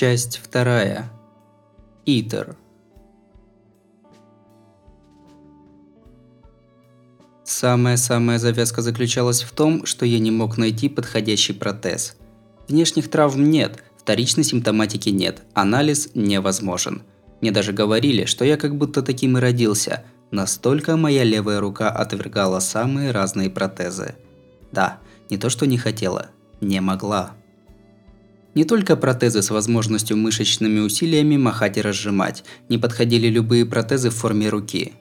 Часть вторая. Итер. Самая-самая завязка заключалась в том, что я не мог найти подходящий протез. Внешних травм нет, вторичной симптоматики нет, анализ невозможен. Мне даже говорили, что я как будто таким и родился, настолько моя левая рука отвергала самые разные протезы. Да, не то что не хотела, не могла. Не только протезы с возможностью мышечными усилиями махать и разжимать, не подходили любые протезы в форме руки.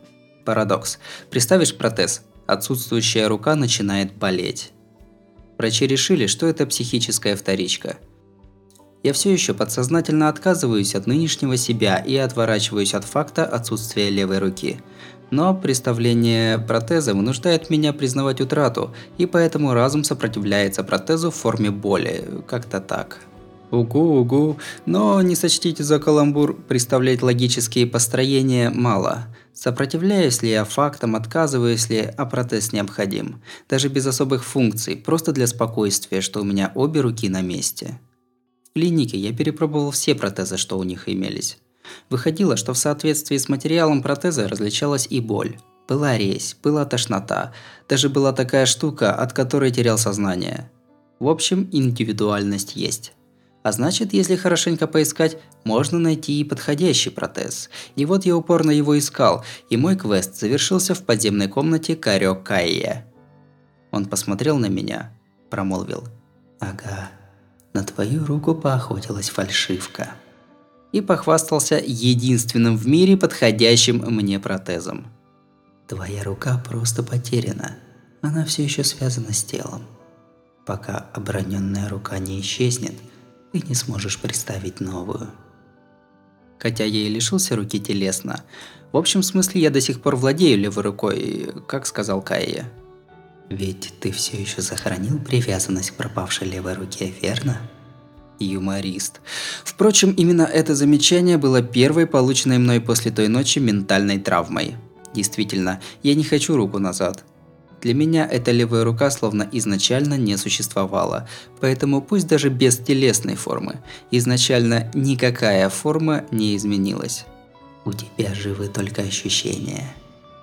Парадокс. Приставишь протез, отсутствующая рука начинает болеть. Врачи решили, что это психическая вторичка. Я все еще подсознательно отказываюсь от нынешнего себя и отворачиваюсь от факта отсутствия левой руки. Но представление протеза вынуждает меня признавать утрату, и поэтому разум сопротивляется протезу в форме боли, как-то так. Угу-угу, но не сочтите за каламбур, представлять логические построения мало. Сопротивляюсь ли я фактам, отказываюсь ли, а протез необходим. Даже без особых функций, просто для спокойствия, что у меня обе руки на месте. В клинике я перепробовал все протезы, что у них имелись. Выходило, что в соответствии с материалом протеза различалась и боль. Была резь, была тошнота, даже была такая штука, от которой терял сознание. В общем, индивидуальность есть. А значит, если хорошенько поискать, можно найти и подходящий протез. И вот я упорно его искал, и мой квест завершился в подземной комнате Карё Кайя. Он посмотрел на меня, промолвил. «Ага, на твою руку поохотилась фальшивка». И похвастался единственным в мире подходящим мне протезом. «Твоя рука просто потеряна. Она все еще связана с телом. Пока оброненная рука не исчезнет – ты не сможешь представить новую. Хотя я и лишился руки телесно, в общем смысле я до сих пор владею левой рукой, как сказал Кайя. Ведь ты все еще сохранил привязанность к пропавшей левой руке, верно? Юморист. Впрочем, именно это замечание было первой полученной мной после той ночи ментальной травмой. Действительно, я не хочу руку назад. Для меня эта левая рука словно изначально не существовала, поэтому пусть даже без телесной формы, изначально никакая форма не изменилась. У тебя живы только ощущения.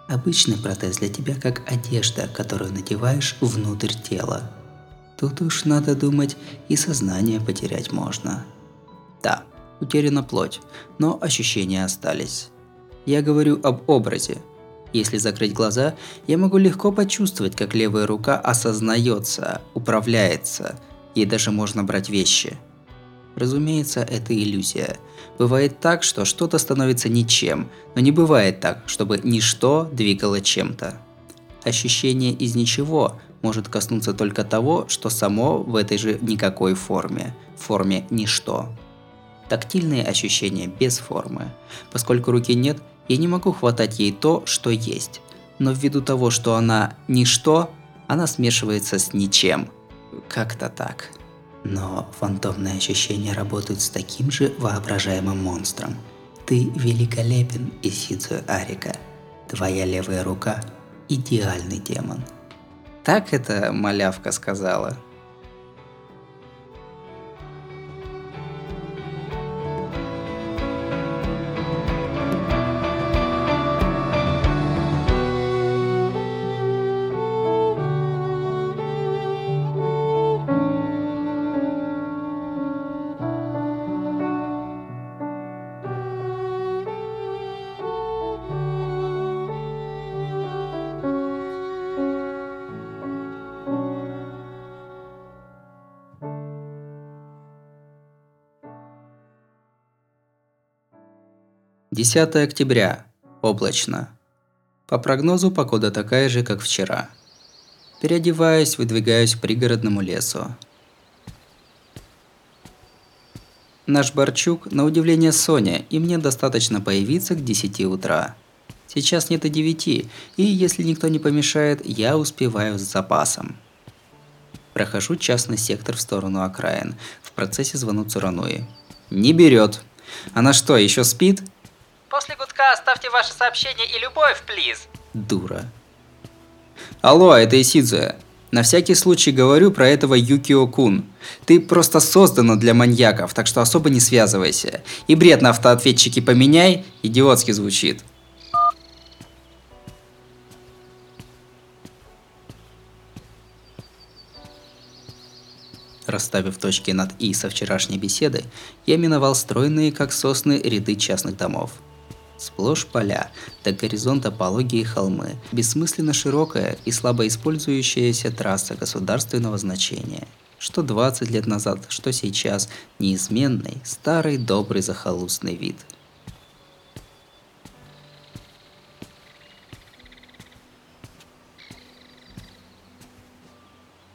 Обычный протез для тебя как одежда, которую надеваешь внутрь тела. Тут уж надо думать, и сознание потерять можно. Да, утеряна плоть, но ощущения остались. Я говорю об образе, если закрыть глаза, я могу легко почувствовать, как левая рука осознается, управляется, и даже можно брать вещи. Разумеется, это иллюзия. Бывает так, что что-то становится ничем, но не бывает так, чтобы ничто двигало чем-то. Ощущение из ничего может коснуться только того, что само в этой же никакой форме, форме ничто. Тактильные ощущения без формы. Поскольку руки нет, я не могу хватать ей то, что есть. Но ввиду того, что она ничто, она смешивается с ничем. Как-то так. Но фантомные ощущения работают с таким же воображаемым монстром. Ты великолепен, Исидзу Арика. Твоя левая рука – идеальный демон. Так это малявка сказала. Десятое октября. Облачно. По прогнозу погода такая же, как вчера. Переодеваюсь, выдвигаюсь к пригородному лесу. Наш Борчук, на удивление Соня, и мне достаточно появиться к 10 утра. Сейчас нет и 9, и если никто не помешает, я успеваю с запасом. Прохожу частный сектор в сторону окраин. В процессе звону Цурануи. Не берет. Она что, еще спит? После гудка оставьте ваше сообщение и любовь, плиз. Дура. Алло, это Исидзе. На всякий случай говорю про этого Юкио Кун. Ты просто создана для маньяков, так что особо не связывайся. И бред на автоответчике поменяй, идиотски звучит. Расставив точки над «и» со вчерашней беседы, я миновал стройные, как сосны, ряды частных домов. Сплошь поля, до горизонта пологие холмы, бессмысленно широкая и слабо использующаяся трасса государственного значения. Что 20 лет назад, что сейчас, неизменный, старый добрый захолустный вид –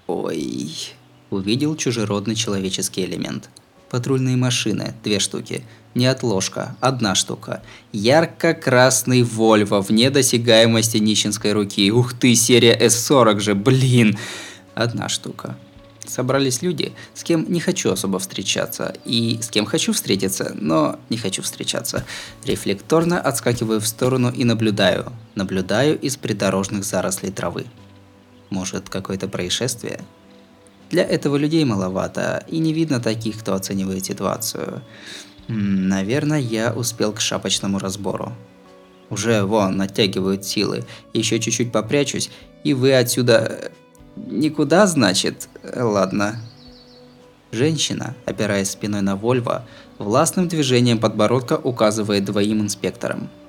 Ой увидел чужеродный человеческий элемент. Патрульные машины, две штуки. Неотложка, одна штука. Ярко-красный Вольво вне досягаемости нищенской руки. Ух ты, серия S40 же, блин. Одна штука. Собрались люди, с кем не хочу особо встречаться, и с кем хочу встретиться, но не хочу встречаться. Рефлекторно отскакиваю в сторону и наблюдаю. Наблюдаю из придорожных зарослей травы. Может, какое-то происшествие? Для этого людей маловато, и не видно таких, кто оценивает ситуацию. Наверное, я успел к шапочному разбору. Уже, вон, натягивают силы. Еще чуть-чуть попрячусь, и вы отсюда... Никуда, значит? Ладно. Женщина, опираясь спиной на Вольво, властным движением подбородка указывает двоим инспекторам –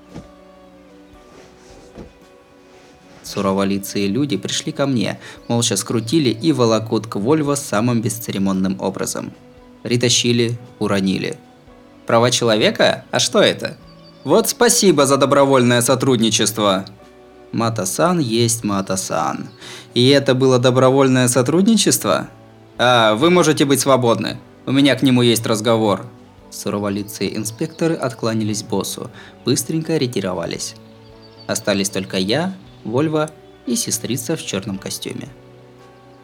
Суроволицые люди пришли ко мне, молча скрутили и волокут к Вольво самым бесцеремонным образом. Притащили, уронили. Права человека? А что это? Вот спасибо за добровольное сотрудничество. Матасан есть Матасан. И это было добровольное сотрудничество? А, вы можете быть свободны. У меня к нему есть разговор. Суроволицые инспекторы откланялись боссу, быстренько ретировались. Остались только я, Вольва и сестрица в черном костюме.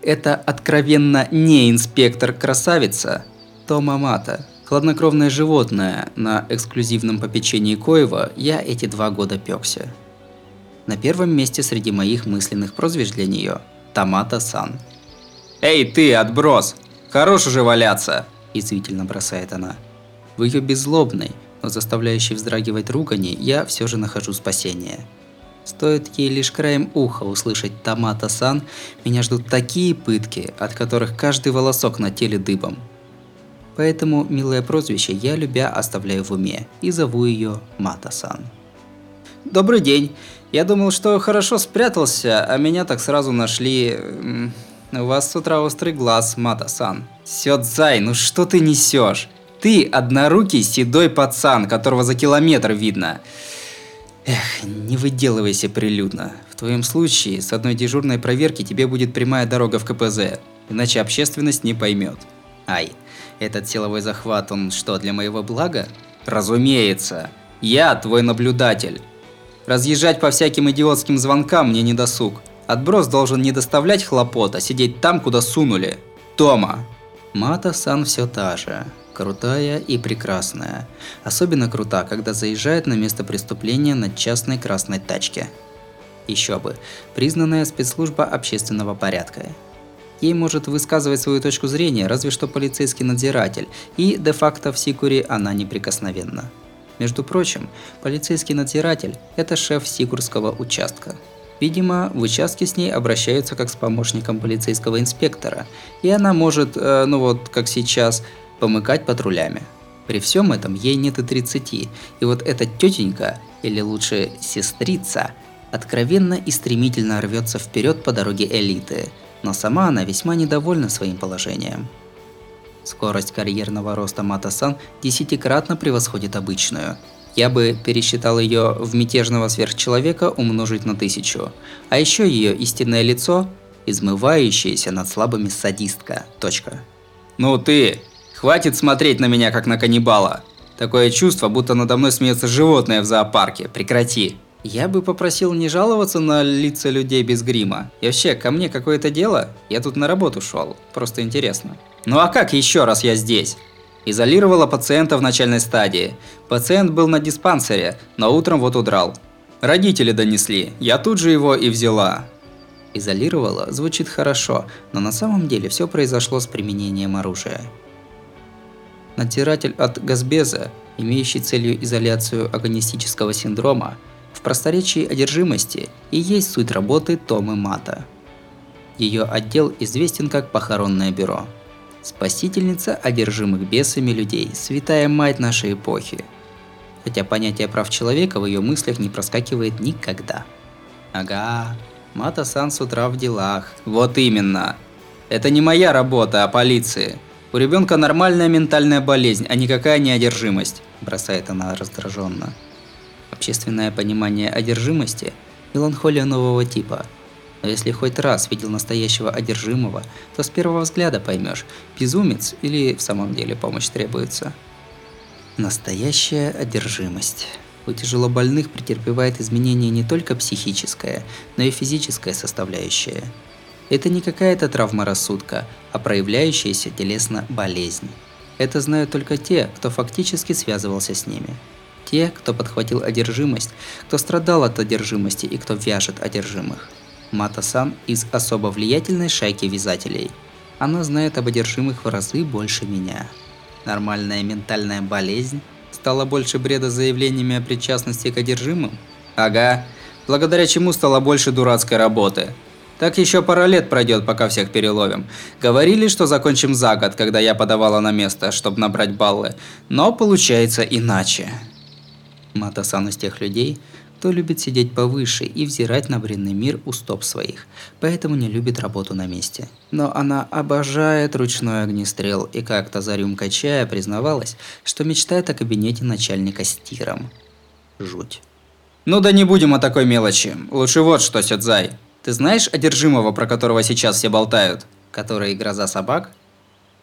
Это откровенно не инспектор-красавица Тома Мата. Хладнокровное животное, на эксклюзивном попечении Коева я эти два года пекся. На первом месте среди моих мысленных прозвищ для нее – Томата-сан. «Эй ты, отброс! Хорош уже валяться!» – извительно бросает она. В ее беззлобной, но заставляющей вздрагивать ругани я все же нахожу спасение – Стоит ей лишь краем уха услышать «Томата-сан», меня ждут такие пытки, от которых каждый волосок на теле дыбом. Поэтому милое прозвище я любя оставляю в уме и зову ее Мата-сан. Добрый день. Я думал, что хорошо спрятался, а меня так сразу нашли... У вас с утра острый глаз, Мата-сан. Сёдзай, ну что ты несешь? Ты однорукий седой пацан, которого за километр видно. Эх, не выделывайся прилюдно. В твоем случае, с одной дежурной проверки тебе будет прямая дорога в КПЗ, иначе общественность не поймет. Ай, этот силовой захват, он что, для моего блага? Разумеется. Я твой наблюдатель. Разъезжать по всяким идиотским звонкам мне не досуг. Отброс должен не доставлять хлопот, а сидеть там, куда сунули. Тома. Мата-сан все та же крутая и прекрасная. Особенно крута, когда заезжает на место преступления на частной красной тачке. Еще бы, признанная спецслужба общественного порядка. Ей может высказывать свою точку зрения разве что полицейский надзиратель, и де-факто в Сикуре она неприкосновенна. Между прочим, полицейский надзиратель – это шеф Сикурского участка. Видимо, в участке с ней обращаются как с помощником полицейского инспектора, и она может, э, ну вот как сейчас, помыкать патрулями. При всем этом ей нет и 30, и вот эта тетенька, или лучше сестрица, откровенно и стремительно рвется вперед по дороге элиты, но сама она весьма недовольна своим положением. Скорость карьерного роста Матасан десятикратно превосходит обычную. Я бы пересчитал ее в мятежного сверхчеловека умножить на тысячу. А еще ее истинное лицо – измывающаяся над слабыми садистка. Точка. «Ну ты!» Хватит смотреть на меня, как на каннибала. Такое чувство, будто надо мной смеется животное в зоопарке. Прекрати. Я бы попросил не жаловаться на лица людей без грима. И вообще, ко мне какое-то дело? Я тут на работу шел. Просто интересно. Ну а как еще раз я здесь? Изолировала пациента в начальной стадии. Пациент был на диспансере, но утром вот удрал. Родители донесли, я тут же его и взяла. Изолировала звучит хорошо, но на самом деле все произошло с применением оружия. Натиратель от газбеза, имеющий целью изоляцию агонистического синдрома, в просторечии одержимости и есть суть работы Томы Мата. Ее отдел известен как похоронное бюро. Спасительница одержимых бесами людей, святая мать нашей эпохи. Хотя понятие прав человека в ее мыслях не проскакивает никогда. Ага, Мата-сан с утра в делах. Вот именно. Это не моя работа, а полиции. У ребенка нормальная ментальная болезнь, а никакая не одержимость, бросает она раздраженно. Общественное понимание одержимости – меланхолия нового типа. Но если хоть раз видел настоящего одержимого, то с первого взгляда поймешь, безумец или в самом деле помощь требуется. Настоящая одержимость. У тяжелобольных претерпевает изменения не только психическая, но и физическая составляющая. Это не какая-то травма рассудка, а проявляющаяся телесно болезнь. Это знают только те, кто фактически связывался с ними. Те, кто подхватил одержимость, кто страдал от одержимости и кто вяжет одержимых. Мата-сан из особо влиятельной шайки вязателей. Она знает об одержимых в разы больше меня. Нормальная ментальная болезнь Стало больше бреда заявлениями о причастности к одержимым? Ага. Благодаря чему стало больше дурацкой работы. Так еще пара лет пройдет, пока всех переловим. Говорили, что закончим за год, когда я подавала на место, чтобы набрать баллы. Но получается иначе. Матасан из тех людей, кто любит сидеть повыше и взирать на бренный мир у стоп своих, поэтому не любит работу на месте. Но она обожает ручной огнестрел и как-то за рюмкой чая признавалась, что мечтает о кабинете начальника с тиром. Жуть. Ну да не будем о такой мелочи. Лучше вот что, Сёдзай. Ты знаешь одержимого, про которого сейчас все болтают? Который гроза собак?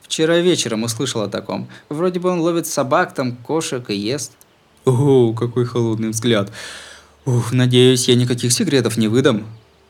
Вчера вечером услышал о таком. Вроде бы он ловит собак, там кошек и ест. О, какой холодный взгляд. Ух, надеюсь, я никаких секретов не выдам.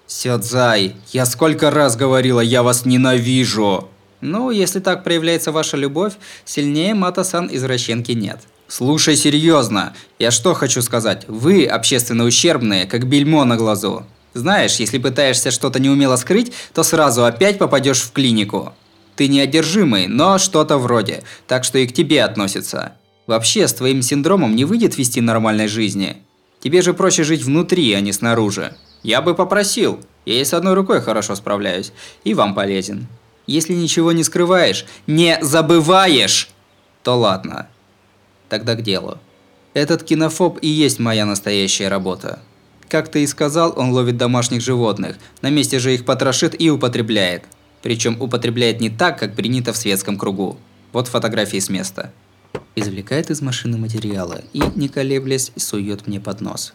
Сёдзай, я сколько раз говорила, я вас ненавижу. Ну, если так проявляется ваша любовь, сильнее Мата-сан извращенки нет. Слушай серьезно, я что хочу сказать, вы общественно ущербные, как бельмо на глазу. Знаешь, если пытаешься что-то неумело скрыть, то сразу опять попадешь в клинику. Ты неодержимый, но что-то вроде, так что и к тебе относится. Вообще, с твоим синдромом не выйдет вести нормальной жизни. Тебе же проще жить внутри, а не снаружи. Я бы попросил. Я и с одной рукой хорошо справляюсь. И вам полезен. Если ничего не скрываешь, не забываешь, то ладно. Тогда к делу. Этот кинофоб и есть моя настоящая работа. Как ты и сказал, он ловит домашних животных, на месте же их потрошит и употребляет. Причем употребляет не так, как принято в светском кругу. Вот фотографии с места извлекает из машины материалы и, не колеблясь, сует мне под нос.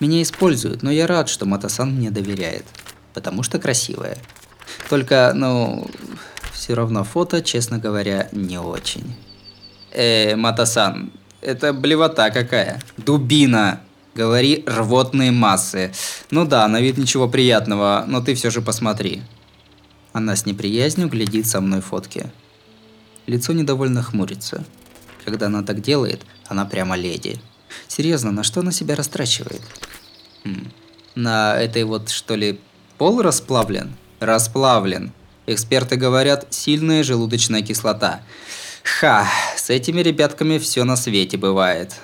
Меня используют, но я рад, что Матасан мне доверяет, потому что красивая. Только, ну, все равно фото, честно говоря, не очень. Э, Матасан, это блевота какая. Дубина. Говори, рвотные массы. Ну да, на вид ничего приятного, но ты все же посмотри. Она с неприязнью глядит со мной фотки. Лицо недовольно хмурится. Когда она так делает, она прямо леди. Серьезно, на что она себя растрачивает? Хм. На этой вот, что ли, пол расплавлен? Расплавлен. Эксперты говорят, сильная желудочная кислота. Ха, с этими ребятками все на свете бывает.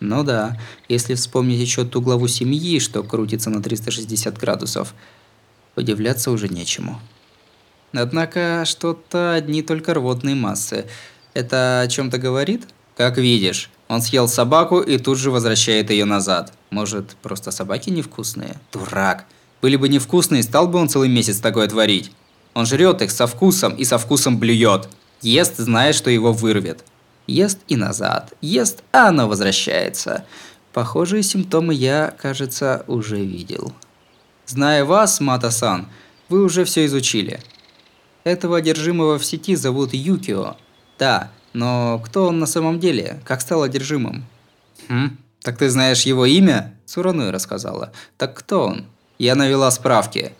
Ну да, если вспомнить еще ту главу семьи, что крутится на 360 градусов, удивляться уже нечему. Однако что-то одни только рвотные массы. Это о чем-то говорит? Как видишь, он съел собаку и тут же возвращает ее назад. Может, просто собаки невкусные? Дурак. Были бы невкусные, стал бы он целый месяц такое творить. Он жрет их со вкусом и со вкусом блюет. Ест, зная, что его вырвет. Ест и назад. Ест, а оно возвращается. Похожие симптомы я, кажется, уже видел. Зная вас, Мата-сан, вы уже все изучили. Этого одержимого в сети зовут Юкио. Да, но кто он на самом деле? Как стал одержимым? Хм, так ты знаешь его имя? Цурануи рассказала. Так кто он? Я навела справки.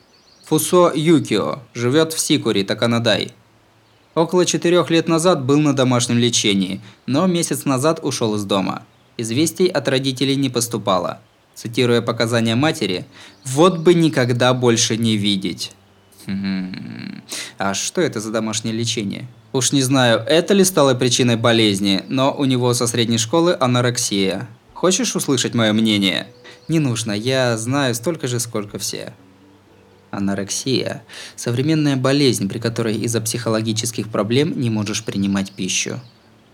Фусо Юкио, живет в Сикури, Таканадай. Около четырех лет назад был на домашнем лечении, но месяц назад ушел из дома. Известий от родителей не поступало. Цитируя показания матери, «Вот бы никогда больше не видеть». А что это за домашнее лечение? Уж не знаю, это ли стало причиной болезни, но у него со средней школы анорексия. Хочешь услышать мое мнение? Не нужно, я знаю столько же, сколько все. Анорексия – современная болезнь, при которой из-за психологических проблем не можешь принимать пищу.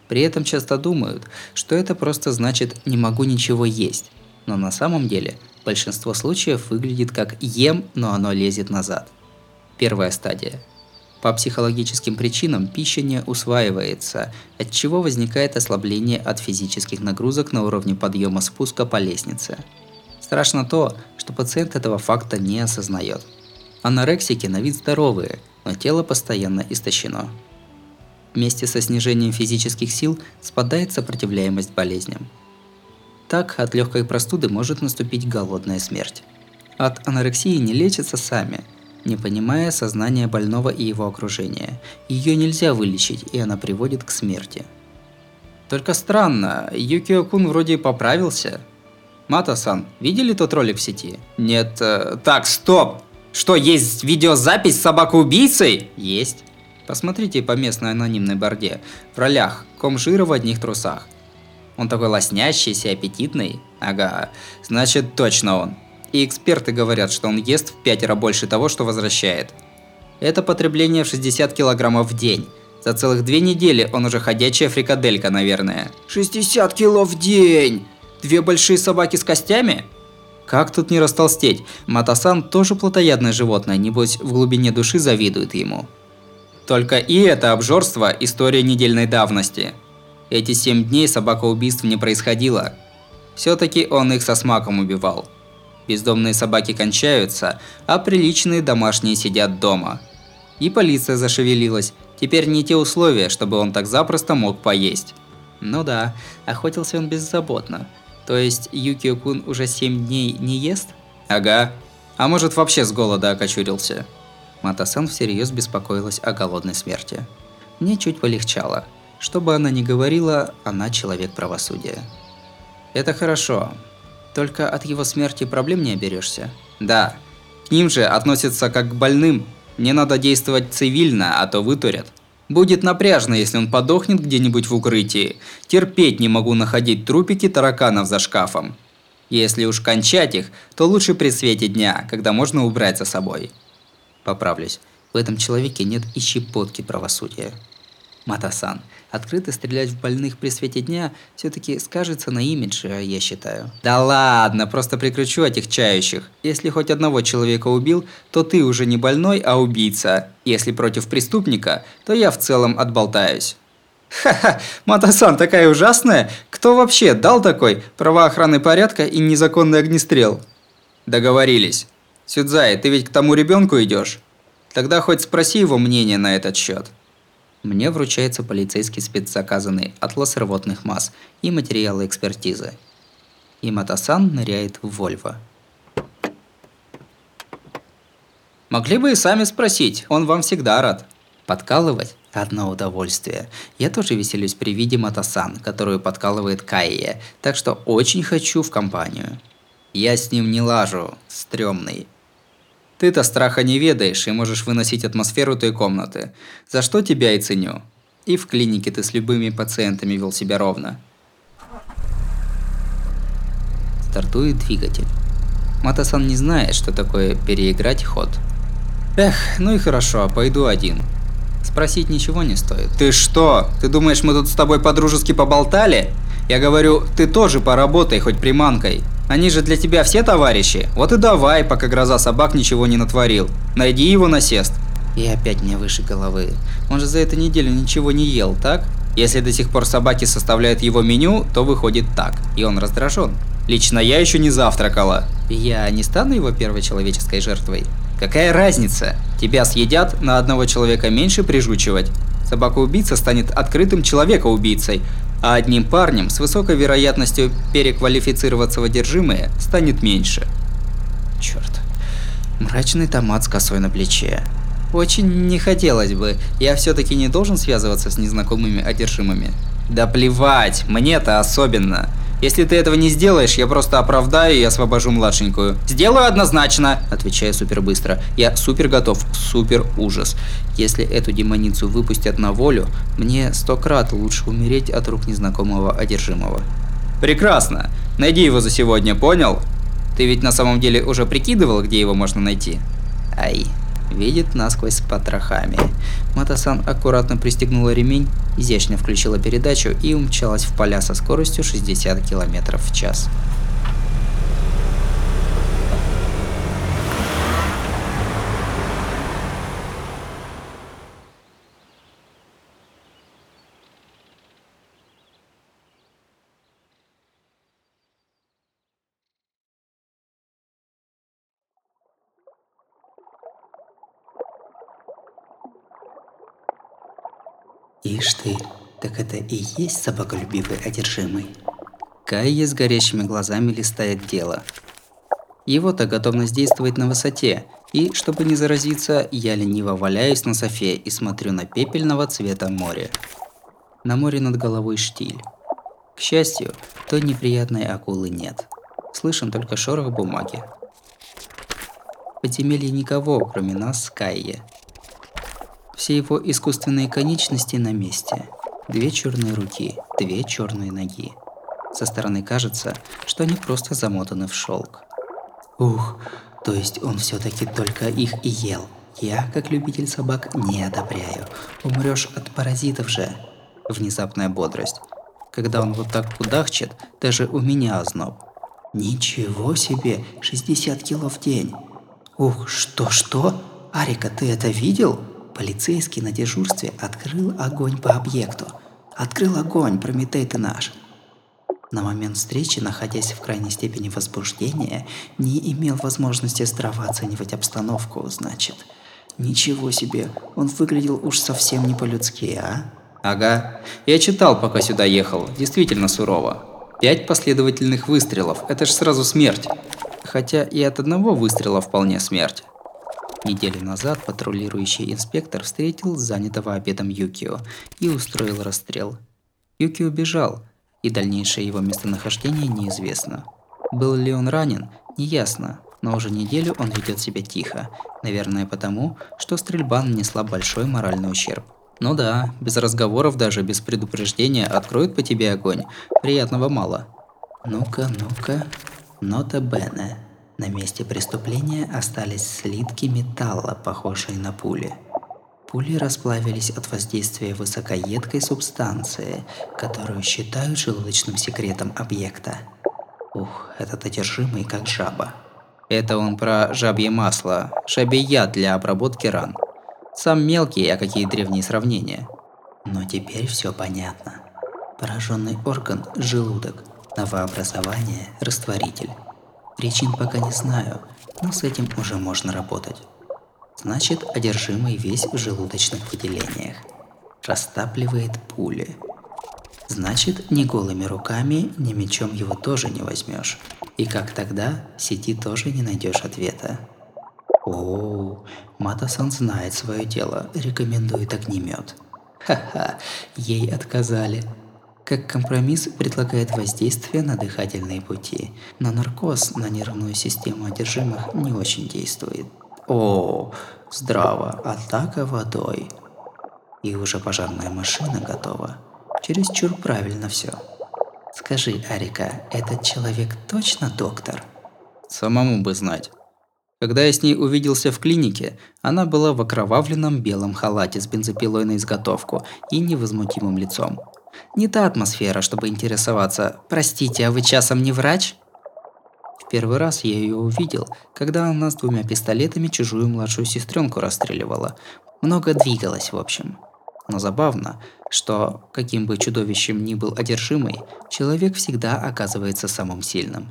При этом часто думают, что это просто значит «не могу ничего есть», но на самом деле большинство случаев выглядит как «ем, но оно лезет назад». Первая стадия. По психологическим причинам пища не усваивается, от чего возникает ослабление от физических нагрузок на уровне подъема спуска по лестнице. Страшно то, что пациент этого факта не осознает. Анорексики на вид здоровые, но тело постоянно истощено. Вместе со снижением физических сил спадает сопротивляемость болезням. Так от легкой простуды может наступить голодная смерть. От анорексии не лечатся сами, не понимая сознания больного и его окружения. Ее нельзя вылечить, и она приводит к смерти. Только странно, Юкио Кун вроде поправился. Мата-сан, видели тот ролик в сети? Нет, э, так, стоп! Что, есть видеозапись с собакой-убийцей? Есть. Посмотрите по местной анонимной борде. В ролях ком жира в одних трусах. Он такой лоснящийся, аппетитный. Ага, значит точно он. И эксперты говорят, что он ест в пятеро больше того, что возвращает. Это потребление в 60 килограммов в день. За целых две недели он уже ходячая фрикаделька, наверное. 60 кило в день! Две большие собаки с костями? Как тут не растолстеть? Матасан тоже плотоядное животное, небось в глубине души завидует ему. Только и это обжорство – история недельной давности. Эти семь дней собака убийств не происходило. Все-таки он их со смаком убивал. Бездомные собаки кончаются, а приличные домашние сидят дома. И полиция зашевелилась. Теперь не те условия, чтобы он так запросто мог поесть. Ну да, охотился он беззаботно. То есть Юкио-кун уже 7 дней не ест? Ага. А может вообще с голода окочурился? Матасан всерьез беспокоилась о голодной смерти. Мне чуть полегчало. Что бы она ни говорила, она человек правосудия. Это хорошо. Только от его смерти проблем не оберешься. Да. К ним же относятся как к больным. Не надо действовать цивильно, а то вытурят. Будет напряжно, если он подохнет где-нибудь в укрытии. Терпеть не могу находить трупики тараканов за шкафом. Если уж кончать их, то лучше при свете дня, когда можно убрать за собой. Поправлюсь. В этом человеке нет и щепотки правосудия. Матасан, открыто стрелять в больных при свете дня все-таки скажется на имидже, я считаю. Да ладно, просто прикручу этих чающих. Если хоть одного человека убил, то ты уже не больной, а убийца. Если против преступника, то я в целом отболтаюсь. Ха-ха, Матасан такая ужасная. Кто вообще дал такой правоохранный порядка и незаконный огнестрел? Договорились. Сюдзай, ты ведь к тому ребенку идешь? Тогда хоть спроси его мнение на этот счет. Мне вручается полицейский спецзаказанный атлас рвотных масс и материалы экспертизы. И Матасан ныряет в Вольво. Могли бы и сами спросить, он вам всегда рад. Подкалывать – одно удовольствие. Я тоже веселюсь при виде Матасан, которую подкалывает Кайя, так что очень хочу в компанию. Я с ним не лажу, стрёмный. Ты-то страха не ведаешь и можешь выносить атмосферу той комнаты, за что тебя и ценю. И в клинике ты с любыми пациентами вел себя ровно. Стартует двигатель. Матасан не знает, что такое переиграть ход. Эх, ну и хорошо, пойду один. Спросить ничего не стоит. Ты что? Ты думаешь, мы тут с тобой по-дружески поболтали? Я говорю, ты тоже поработай хоть приманкой. Они же для тебя все товарищи. Вот и давай, пока гроза собак ничего не натворил. Найди его насест. И опять мне выше головы. Он же за эту неделю ничего не ел, так? Если до сих пор собаки составляют его меню, то выходит так. И он раздражен. Лично я еще не завтракала. Я не стану его первой человеческой жертвой. Какая разница? Тебя съедят, на одного человека меньше прижучивать. Собака-убийца станет открытым человека-убийцей, а одним парнем с высокой вероятностью переквалифицироваться в одержимое станет меньше. Черт. Мрачный томат с косой на плече. Очень не хотелось бы, я все-таки не должен связываться с незнакомыми одержимыми. Да плевать, мне-то особенно. Если ты этого не сделаешь, я просто оправдаю и освобожу младшенькую. Сделаю однозначно, отвечаю супер быстро. Я супер готов, супер ужас. Если эту демоницу выпустят на волю, мне сто крат лучше умереть от рук незнакомого одержимого. Прекрасно. Найди его за сегодня, понял? Ты ведь на самом деле уже прикидывал, где его можно найти? Ай, видит насквозь с потрохами. Матасан аккуратно пристегнула ремень, изящно включила передачу и умчалась в поля со скоростью 60 км в час. Ишь ты, так это и есть собаколюбивый одержимый. Кайя с горящими глазами листает дело. Его-то готовность действовать на высоте, и, чтобы не заразиться, я лениво валяюсь на софе и смотрю на пепельного цвета море. На море над головой штиль. К счастью, той неприятной акулы нет. Слышен только шорох бумаги. В подземелье никого, кроме нас Кайе. Все его искусственные конечности на месте. Две черные руки, две черные ноги. Со стороны кажется, что они просто замотаны в шелк. Ух, то есть он все-таки только их и ел. Я, как любитель собак, не одобряю. Умрешь от паразитов же. Внезапная бодрость. Когда он вот так кудахчет, даже у меня озноб. Ничего себе, 60 кило в день. Ух, что-что? Арика, ты это видел? Полицейский на дежурстве открыл огонь по объекту. Открыл огонь, Прометей ты наш. На момент встречи, находясь в крайней степени возбуждения, не имел возможности здраво оценивать обстановку, значит. Ничего себе, он выглядел уж совсем не по-людски, а? Ага. Я читал, пока сюда ехал. Действительно сурово. Пять последовательных выстрелов. Это ж сразу смерть. Хотя и от одного выстрела вполне смерть. Неделю назад патрулирующий инспектор встретил занятого обедом Юкио и устроил расстрел. Юкио бежал, и дальнейшее его местонахождение неизвестно. Был ли он ранен, неясно, но уже неделю он ведет себя тихо, наверное потому, что стрельба нанесла большой моральный ущерб. Ну да, без разговоров даже, без предупреждения откроют по тебе огонь, приятного мало. Ну-ка, ну-ка, нота бене. На месте преступления остались слитки металла, похожие на пули. Пули расплавились от воздействия высокоедкой субстанции, которую считают желудочным секретом объекта. Ух, этот одержимый как жаба. Это он про жабье масло, жабий яд для обработки ран. Сам мелкий, а какие древние сравнения. Но теперь все понятно. Пораженный орган – желудок, новообразование – растворитель. Причин пока не знаю, но с этим уже можно работать. Значит, одержимый весь в желудочных выделениях. Растапливает пули. Значит, ни голыми руками, ни мечом его тоже не возьмешь. И как тогда, сети тоже не найдешь ответа. О, Матасан знает свое дело, рекомендует огнемет. Ха-ха, ей отказали. Как компромисс предлагает воздействие на дыхательные пути, но наркоз на нервную систему одержимых не очень действует. О, здраво, атака водой. И уже пожарная машина готова. Чересчур правильно все. Скажи, Арика, этот человек точно доктор? Самому бы знать. Когда я с ней увиделся в клинике, она была в окровавленном белом халате с бензопилой на изготовку и невозмутимым лицом. Не та атмосфера, чтобы интересоваться «Простите, а вы часом не врач?» В первый раз я ее увидел, когда она с двумя пистолетами чужую младшую сестренку расстреливала. Много двигалась, в общем. Но забавно, что, каким бы чудовищем ни был одержимый, человек всегда оказывается самым сильным.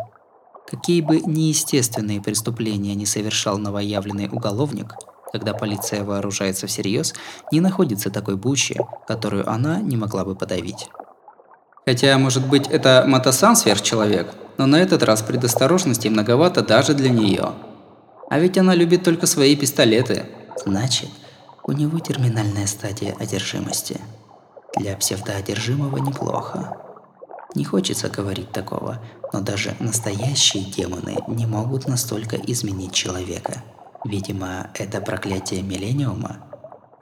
Какие бы неестественные преступления не совершал новоявленный уголовник – когда полиция вооружается всерьез, не находится такой бучи, которую она не могла бы подавить. Хотя, может быть, это Матасан сверхчеловек, но на этот раз предосторожности многовато даже для нее. А ведь она любит только свои пистолеты. Значит, у него терминальная стадия одержимости. Для псевдоодержимого неплохо. Не хочется говорить такого, но даже настоящие демоны не могут настолько изменить человека. Видимо, это проклятие Миллениума.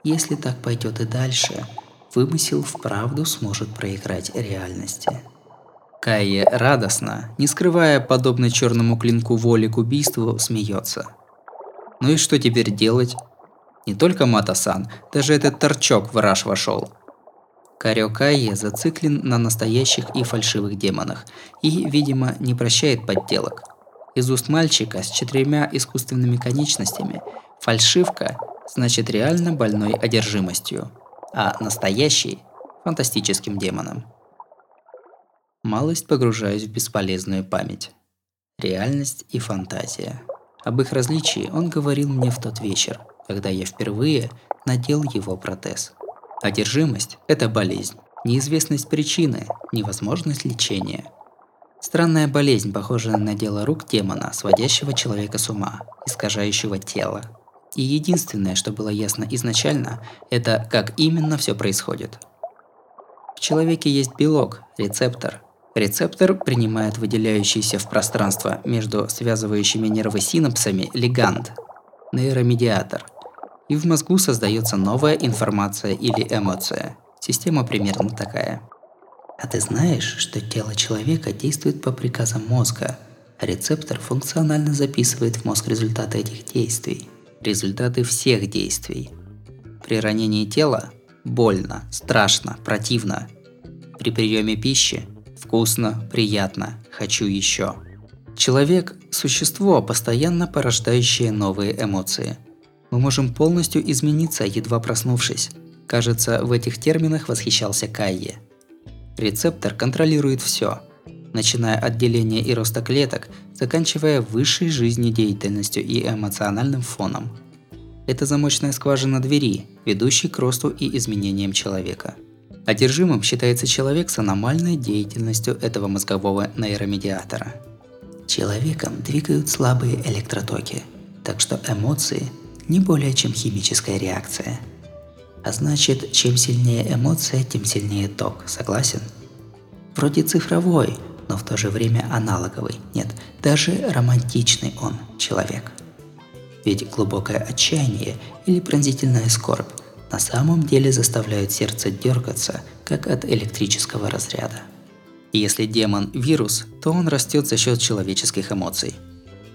Если так пойдет и дальше, вымысел вправду сможет проиграть реальности. Кайе радостно, не скрывая подобно черному клинку воли к убийству, смеется. Ну и что теперь делать? Не только Матасан, даже этот торчок в раш вошел. Карио Кайе зациклен на настоящих и фальшивых демонах и, видимо, не прощает подделок. Из уст мальчика с четырьмя искусственными конечностями фальшивка значит реально больной одержимостью, а настоящий – фантастическим демоном. Малость погружаюсь в бесполезную память. Реальность и фантазия. Об их различии он говорил мне в тот вечер, когда я впервые надел его протез. Одержимость – это болезнь. Неизвестность причины – невозможность лечения. Странная болезнь, похожая на дело рук демона, сводящего человека с ума, искажающего тело. И единственное, что было ясно изначально, это как именно все происходит. В человеке есть белок, рецептор. Рецептор принимает выделяющийся в пространство между связывающими нервы синапсами легант, нейромедиатор – и в мозгу создается новая информация или эмоция. Система примерно такая. А ты знаешь, что тело человека действует по приказам мозга, рецептор функционально записывает в мозг результаты этих действий. Результаты всех действий. При ранении тела больно, страшно, противно. При приеме пищи вкусно, приятно, хочу еще. Человек – существо, постоянно порождающее новые эмоции – мы можем полностью измениться, едва проснувшись. Кажется, в этих терминах восхищался Кайе. Рецептор контролирует все, начиная от деления и роста клеток, заканчивая высшей жизнедеятельностью и эмоциональным фоном. Это замочная скважина двери, ведущей к росту и изменениям человека. Одержимым считается человек с аномальной деятельностью этого мозгового нейромедиатора. Человеком двигают слабые электротоки, так что эмоции не более чем химическая реакция. А значит, чем сильнее эмоция, тем сильнее ток, согласен? Вроде цифровой, но в то же время аналоговый. Нет, даже романтичный он, человек. Ведь глубокое отчаяние или пронзительная скорбь на самом деле заставляют сердце дергаться, как от электрического разряда. И если демон – вирус, то он растет за счет человеческих эмоций –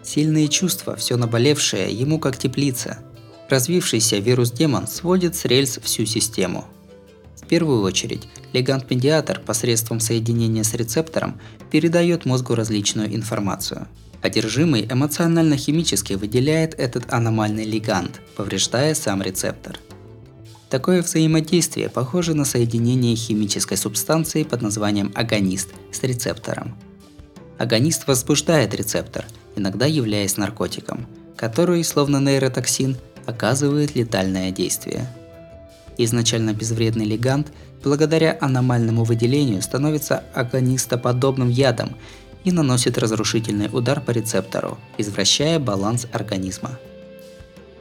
Сильные чувства, все наболевшее, ему как теплица. Развившийся вирус-демон сводит с рельс всю систему. В первую очередь, легант-медиатор посредством соединения с рецептором передает мозгу различную информацию. Одержимый эмоционально-химически выделяет этот аномальный легант, повреждая сам рецептор. Такое взаимодействие похоже на соединение химической субстанции под названием агонист с рецептором. Агонист возбуждает рецептор – иногда являясь наркотиком, который, словно нейротоксин, оказывает летальное действие. Изначально безвредный легант, благодаря аномальному выделению, становится агонистоподобным ядом и наносит разрушительный удар по рецептору, извращая баланс организма.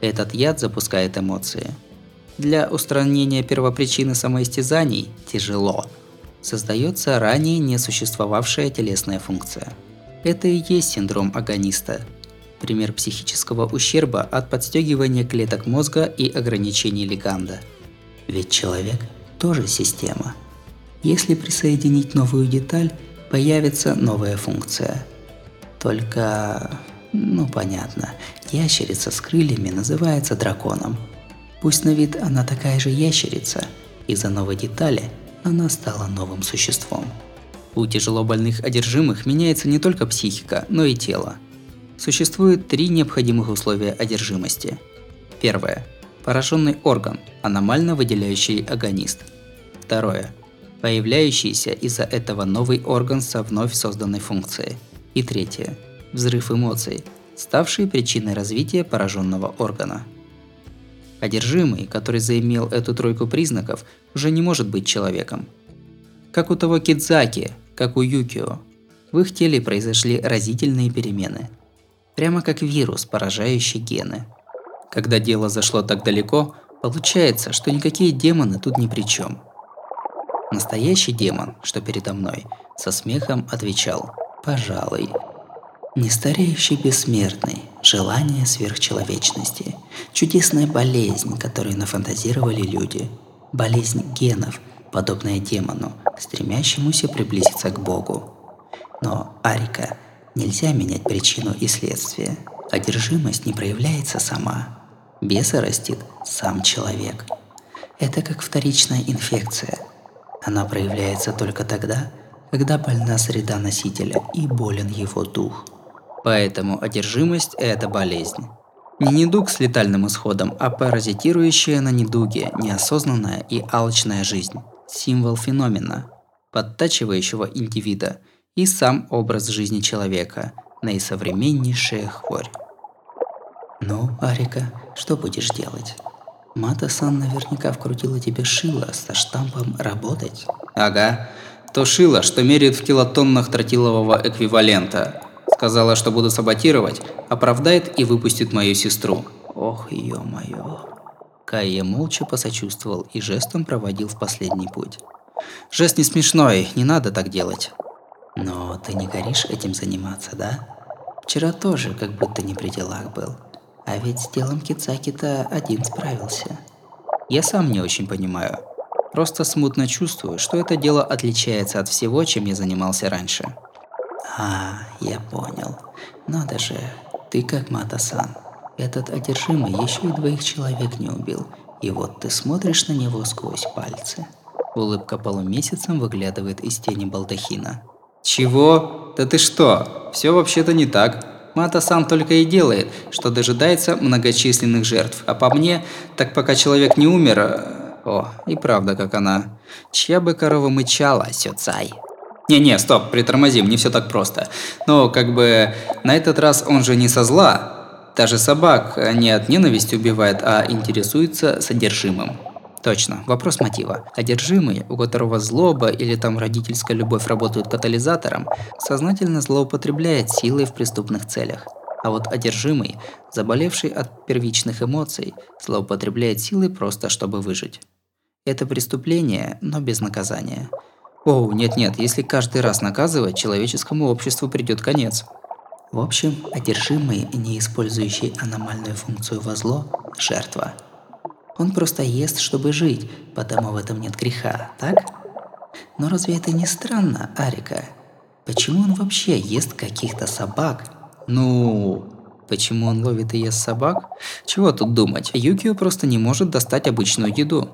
Этот яд запускает эмоции. Для устранения первопричины самоистязаний тяжело. Создается ранее не существовавшая телесная функция – это и есть синдром агониста. Пример психического ущерба от подстегивания клеток мозга и ограничений леганда. Ведь человек тоже система. Если присоединить новую деталь, появится новая функция. Только, ну понятно, ящерица с крыльями называется драконом. Пусть на вид она такая же ящерица, из-за новой детали она стала новым существом. У тяжелобольных одержимых меняется не только психика, но и тело. Существует три необходимых условия одержимости. Первое. Пораженный орган, аномально выделяющий агонист. Второе. Появляющийся из-за этого новый орган со вновь созданной функцией. И третье. Взрыв эмоций, ставший причиной развития пораженного органа. Одержимый, который заимел эту тройку признаков, уже не может быть человеком. Как у того Кидзаки, как у Юкио. В их теле произошли разительные перемены. Прямо как вирус, поражающий гены. Когда дело зашло так далеко, получается, что никакие демоны тут ни при чем. Настоящий демон, что передо мной, Со смехом отвечал «Пожалуй». Нестареющий бессмертный, желание сверхчеловечности, чудесная болезнь, которую нафантазировали люди, болезнь генов, подобная демону, стремящемуся приблизиться к Богу. Но, Арика, нельзя менять причину и следствие. Одержимость не проявляется сама. Беса растит сам человек. Это как вторичная инфекция. Она проявляется только тогда, когда больна среда носителя и болен его дух – Поэтому одержимость – это болезнь. Не недуг с летальным исходом, а паразитирующая на недуге, неосознанная и алчная жизнь. Символ феномена, подтачивающего индивида и сам образ жизни человека, наисовременнейшая хворь. Ну, Арика, что будешь делать? Мата-сан наверняка вкрутила тебе шило со штампом «работать». Ага, то шило, что меряет в килотоннах тротилового эквивалента – Сказала, что буду саботировать, оправдает и выпустит мою сестру. Ох, ё-моё. Кайя молча посочувствовал и жестом проводил в последний путь. Жест не смешной, не надо так делать. Но ты не горишь этим заниматься, да? Вчера тоже как будто не при делах был. А ведь с делом Кицаки-то один справился. Я сам не очень понимаю. Просто смутно чувствую, что это дело отличается от всего, чем я занимался раньше. А, я понял. Надо же, ты как Матасан. Этот одержимый еще и двоих человек не убил. И вот ты смотришь на него сквозь пальцы. Улыбка полумесяцем выглядывает из тени балдахина. Чего? Да ты что? Все вообще-то не так. Мата сам только и делает, что дожидается многочисленных жертв. А по мне, так пока человек не умер... Э, о, и правда как она. Чья бы корова мычала, сёцай. Не-не, стоп, притормозим, не все так просто. Но как бы на этот раз он же не со зла. Даже собак не от ненависти убивает, а интересуется содержимым. Точно, вопрос мотива. Одержимый, у которого злоба или там родительская любовь работают катализатором, сознательно злоупотребляет силой в преступных целях. А вот одержимый, заболевший от первичных эмоций, злоупотребляет силой просто чтобы выжить. Это преступление, но без наказания. Оу, нет-нет, если каждый раз наказывать, человеческому обществу придет конец. В общем, одержимый, не использующий аномальную функцию во зло – жертва. Он просто ест, чтобы жить, потому в этом нет греха, так? Но разве это не странно, Арика? Почему он вообще ест каких-то собак? Ну, почему он ловит и ест собак? Чего тут думать? Юкио просто не может достать обычную еду.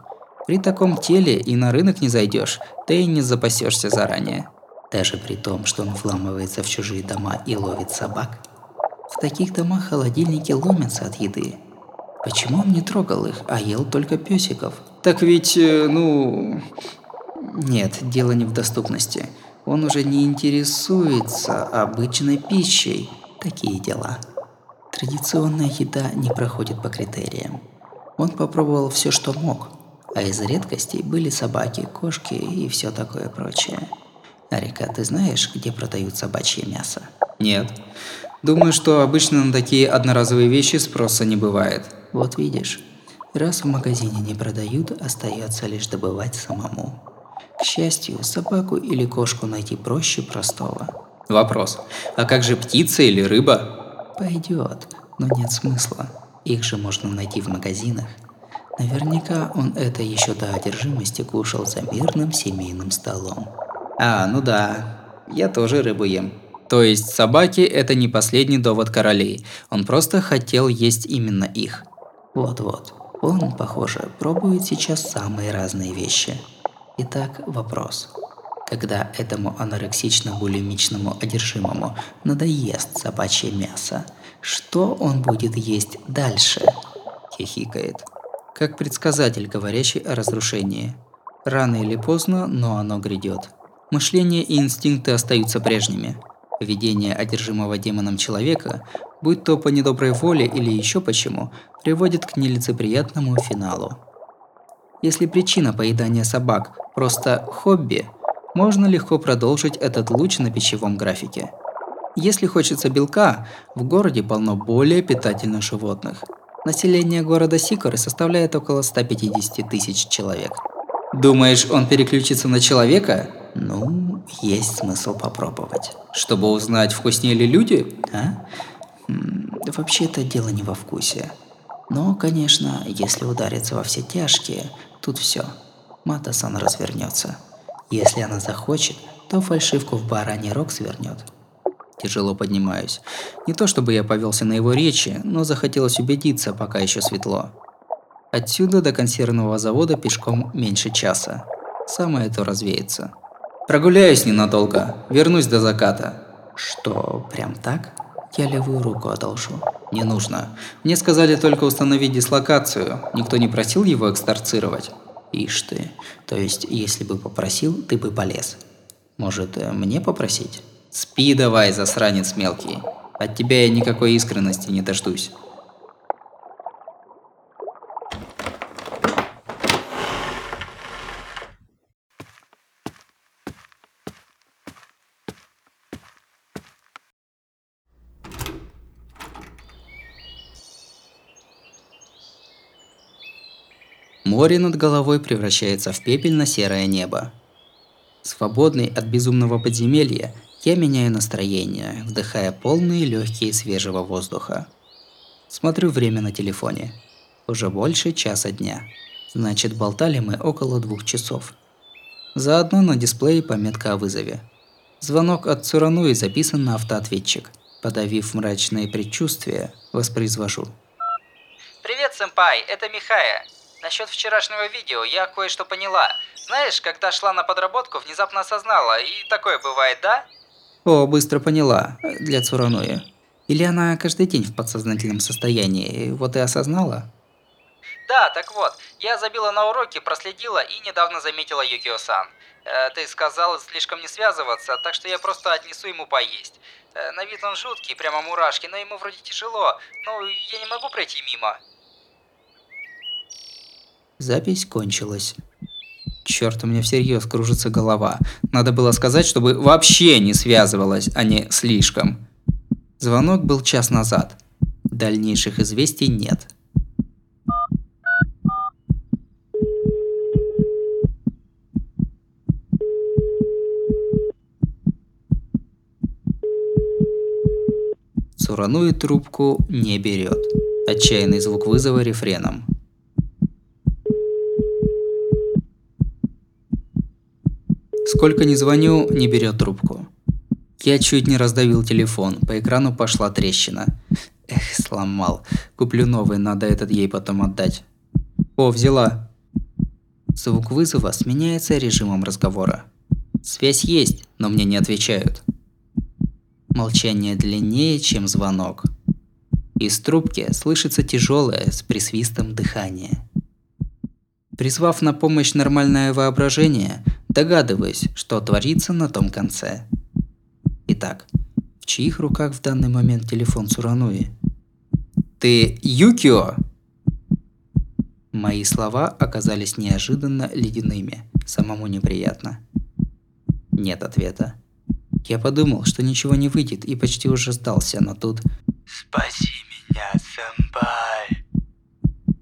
При таком теле и на рынок не зайдешь, да и не запасешься заранее. Даже при том, что он вламывается в чужие дома и ловит собак. В таких домах холодильники ломятся от еды. Почему он не трогал их, а ел только песиков? Так ведь, э, ну... Нет, дело не в доступности. Он уже не интересуется обычной пищей. Такие дела. Традиционная еда не проходит по критериям. Он попробовал все, что мог – а из редкостей были собаки, кошки и все такое прочее. Арика, ты знаешь, где продают собачье мясо? Нет. Думаю, что обычно на такие одноразовые вещи спроса не бывает. Вот видишь, раз в магазине не продают, остается лишь добывать самому. К счастью, собаку или кошку найти проще простого. Вопрос. А как же птица или рыба? Пойдет, но нет смысла. Их же можно найти в магазинах. Наверняка он это еще до одержимости кушал за мирным семейным столом. А, ну да, я тоже рыбу ем. То есть собаки – это не последний довод королей. Он просто хотел есть именно их. Вот-вот. Он, похоже, пробует сейчас самые разные вещи. Итак, вопрос. Когда этому анорексично-булимичному одержимому надоест собачье мясо, что он будет есть дальше? Хихикает как предсказатель, говорящий о разрушении. Рано или поздно, но оно грядет. Мышление и инстинкты остаются прежними. Видение одержимого демоном человека, будь то по недоброй воле или еще почему, приводит к нелицеприятному финалу. Если причина поедания собак – просто хобби, можно легко продолжить этот луч на пищевом графике. Если хочется белка, в городе полно более питательных животных – Население города Сикоры составляет около 150 тысяч человек. Думаешь, он переключится на человека? Ну, есть смысл попробовать. Чтобы узнать, вкуснее ли люди? А? Вообще-то дело не во вкусе. Но, конечно, если удариться во все тяжкие, тут все. Матасан развернется. Если она захочет, то фальшивку в бараний рог свернет. Тяжело поднимаюсь. Не то чтобы я повелся на его речи, но захотелось убедиться, пока еще светло. Отсюда до консервного завода пешком меньше часа. Самое то развеется. Прогуляюсь ненадолго, вернусь до заката. Что, прям так? Я левую руку одолжу. Не нужно. Мне сказали только установить дислокацию. Никто не просил его эксторцировать. Ишь ты. То есть, если бы попросил, ты бы полез. Может, э, мне попросить? Спи давай, засранец мелкий. От тебя я никакой искренности не дождусь. Море над головой превращается в пепельно-серое небо. Свободный от безумного подземелья, я меняю настроение, вдыхая полные легкие свежего воздуха. Смотрю время на телефоне. Уже больше часа дня. Значит, болтали мы около двух часов. Заодно на дисплее пометка о вызове. Звонок от Цурануи записан на автоответчик. Подавив мрачные предчувствия, воспроизвожу. Привет, сэмпай, это Михая. Насчет вчерашнего видео я кое-что поняла. Знаешь, когда шла на подработку, внезапно осознала, и такое бывает, да? О, быстро поняла. Для Цурануи. Или она каждый день в подсознательном состоянии, вот и осознала? Да, так вот, я забила на уроки, проследила и недавно заметила Юкио-сан. Э, ты сказал слишком не связываться, так что я просто отнесу ему поесть. Э, на вид он жуткий, прямо мурашки, но ему вроде тяжело. Ну, я не могу пройти мимо. Запись кончилась. Черт, у меня всерьез кружится голова. Надо было сказать, чтобы вообще не связывалась, а не слишком. Звонок был час назад. Дальнейших известий нет. Цурануи трубку не берет. Отчаянный звук вызова рефреном. Сколько ни звоню, не берет трубку. Я чуть не раздавил телефон, по экрану пошла трещина. Эх, сломал. Куплю новый, надо этот ей потом отдать. О, взяла. Звук вызова сменяется режимом разговора. Связь есть, но мне не отвечают. Молчание длиннее, чем звонок. Из трубки слышится тяжелое с присвистом дыхание. Призвав на помощь нормальное воображение, догадываюсь, что творится на том конце. Итак, в чьих руках в данный момент телефон Цурануи? «Ты Юкио?» Мои слова оказались неожиданно ледяными, самому неприятно. Нет ответа. Я подумал, что ничего не выйдет и почти уже сдался, но тут... «Спаси меня, сэмпай!»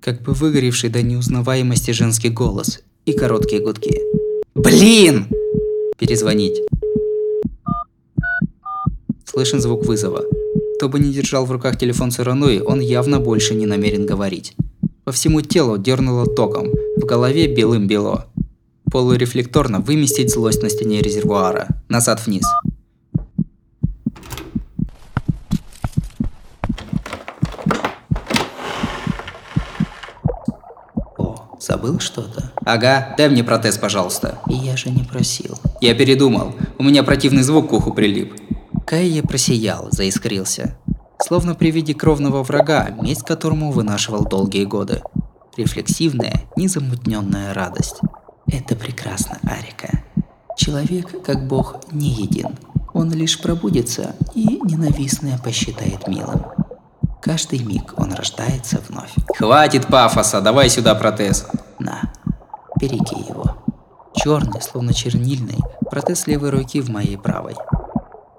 как бы выгоревший до неузнаваемости женский голос и короткие гудки. Блин! Перезвонить. Слышен звук вызова. Кто бы не держал в руках телефон Цурануи, он явно больше не намерен говорить. По всему телу дернуло током, в голове белым-бело. Полурефлекторно выместить злость на стене резервуара. Назад вниз. Забыл что-то? Ага, дай мне протез, пожалуйста. И я же не просил. Я передумал. У меня противный звук к уху прилип. Кайя просиял, заискрился. Словно при виде кровного врага, месть которому вынашивал долгие годы. Рефлексивная, незамутненная радость. Это прекрасно, Арика. Человек, как бог, не един. Он лишь пробудится и ненавистное посчитает милым. Каждый миг он рождается вновь. Хватит пафоса, давай сюда протез. На, береги его. Черный, словно чернильный, протез левой руки в моей правой.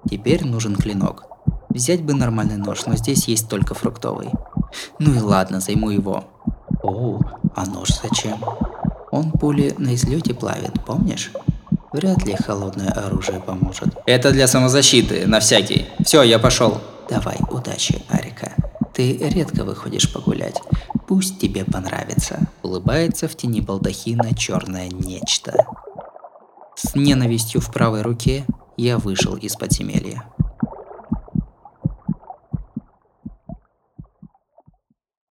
Теперь нужен клинок. Взять бы нормальный нож, но здесь есть только фруктовый. Ну и ладно, займу его. О, а нож зачем? Он пули на излете плавит, помнишь? Вряд ли холодное оружие поможет. Это для самозащиты, на всякий. Все, я пошел. Давай, удачи, Арика. Ты редко выходишь погулять. Пусть тебе понравится. Улыбается в тени балдахина черное нечто. С ненавистью в правой руке я вышел из подземелья.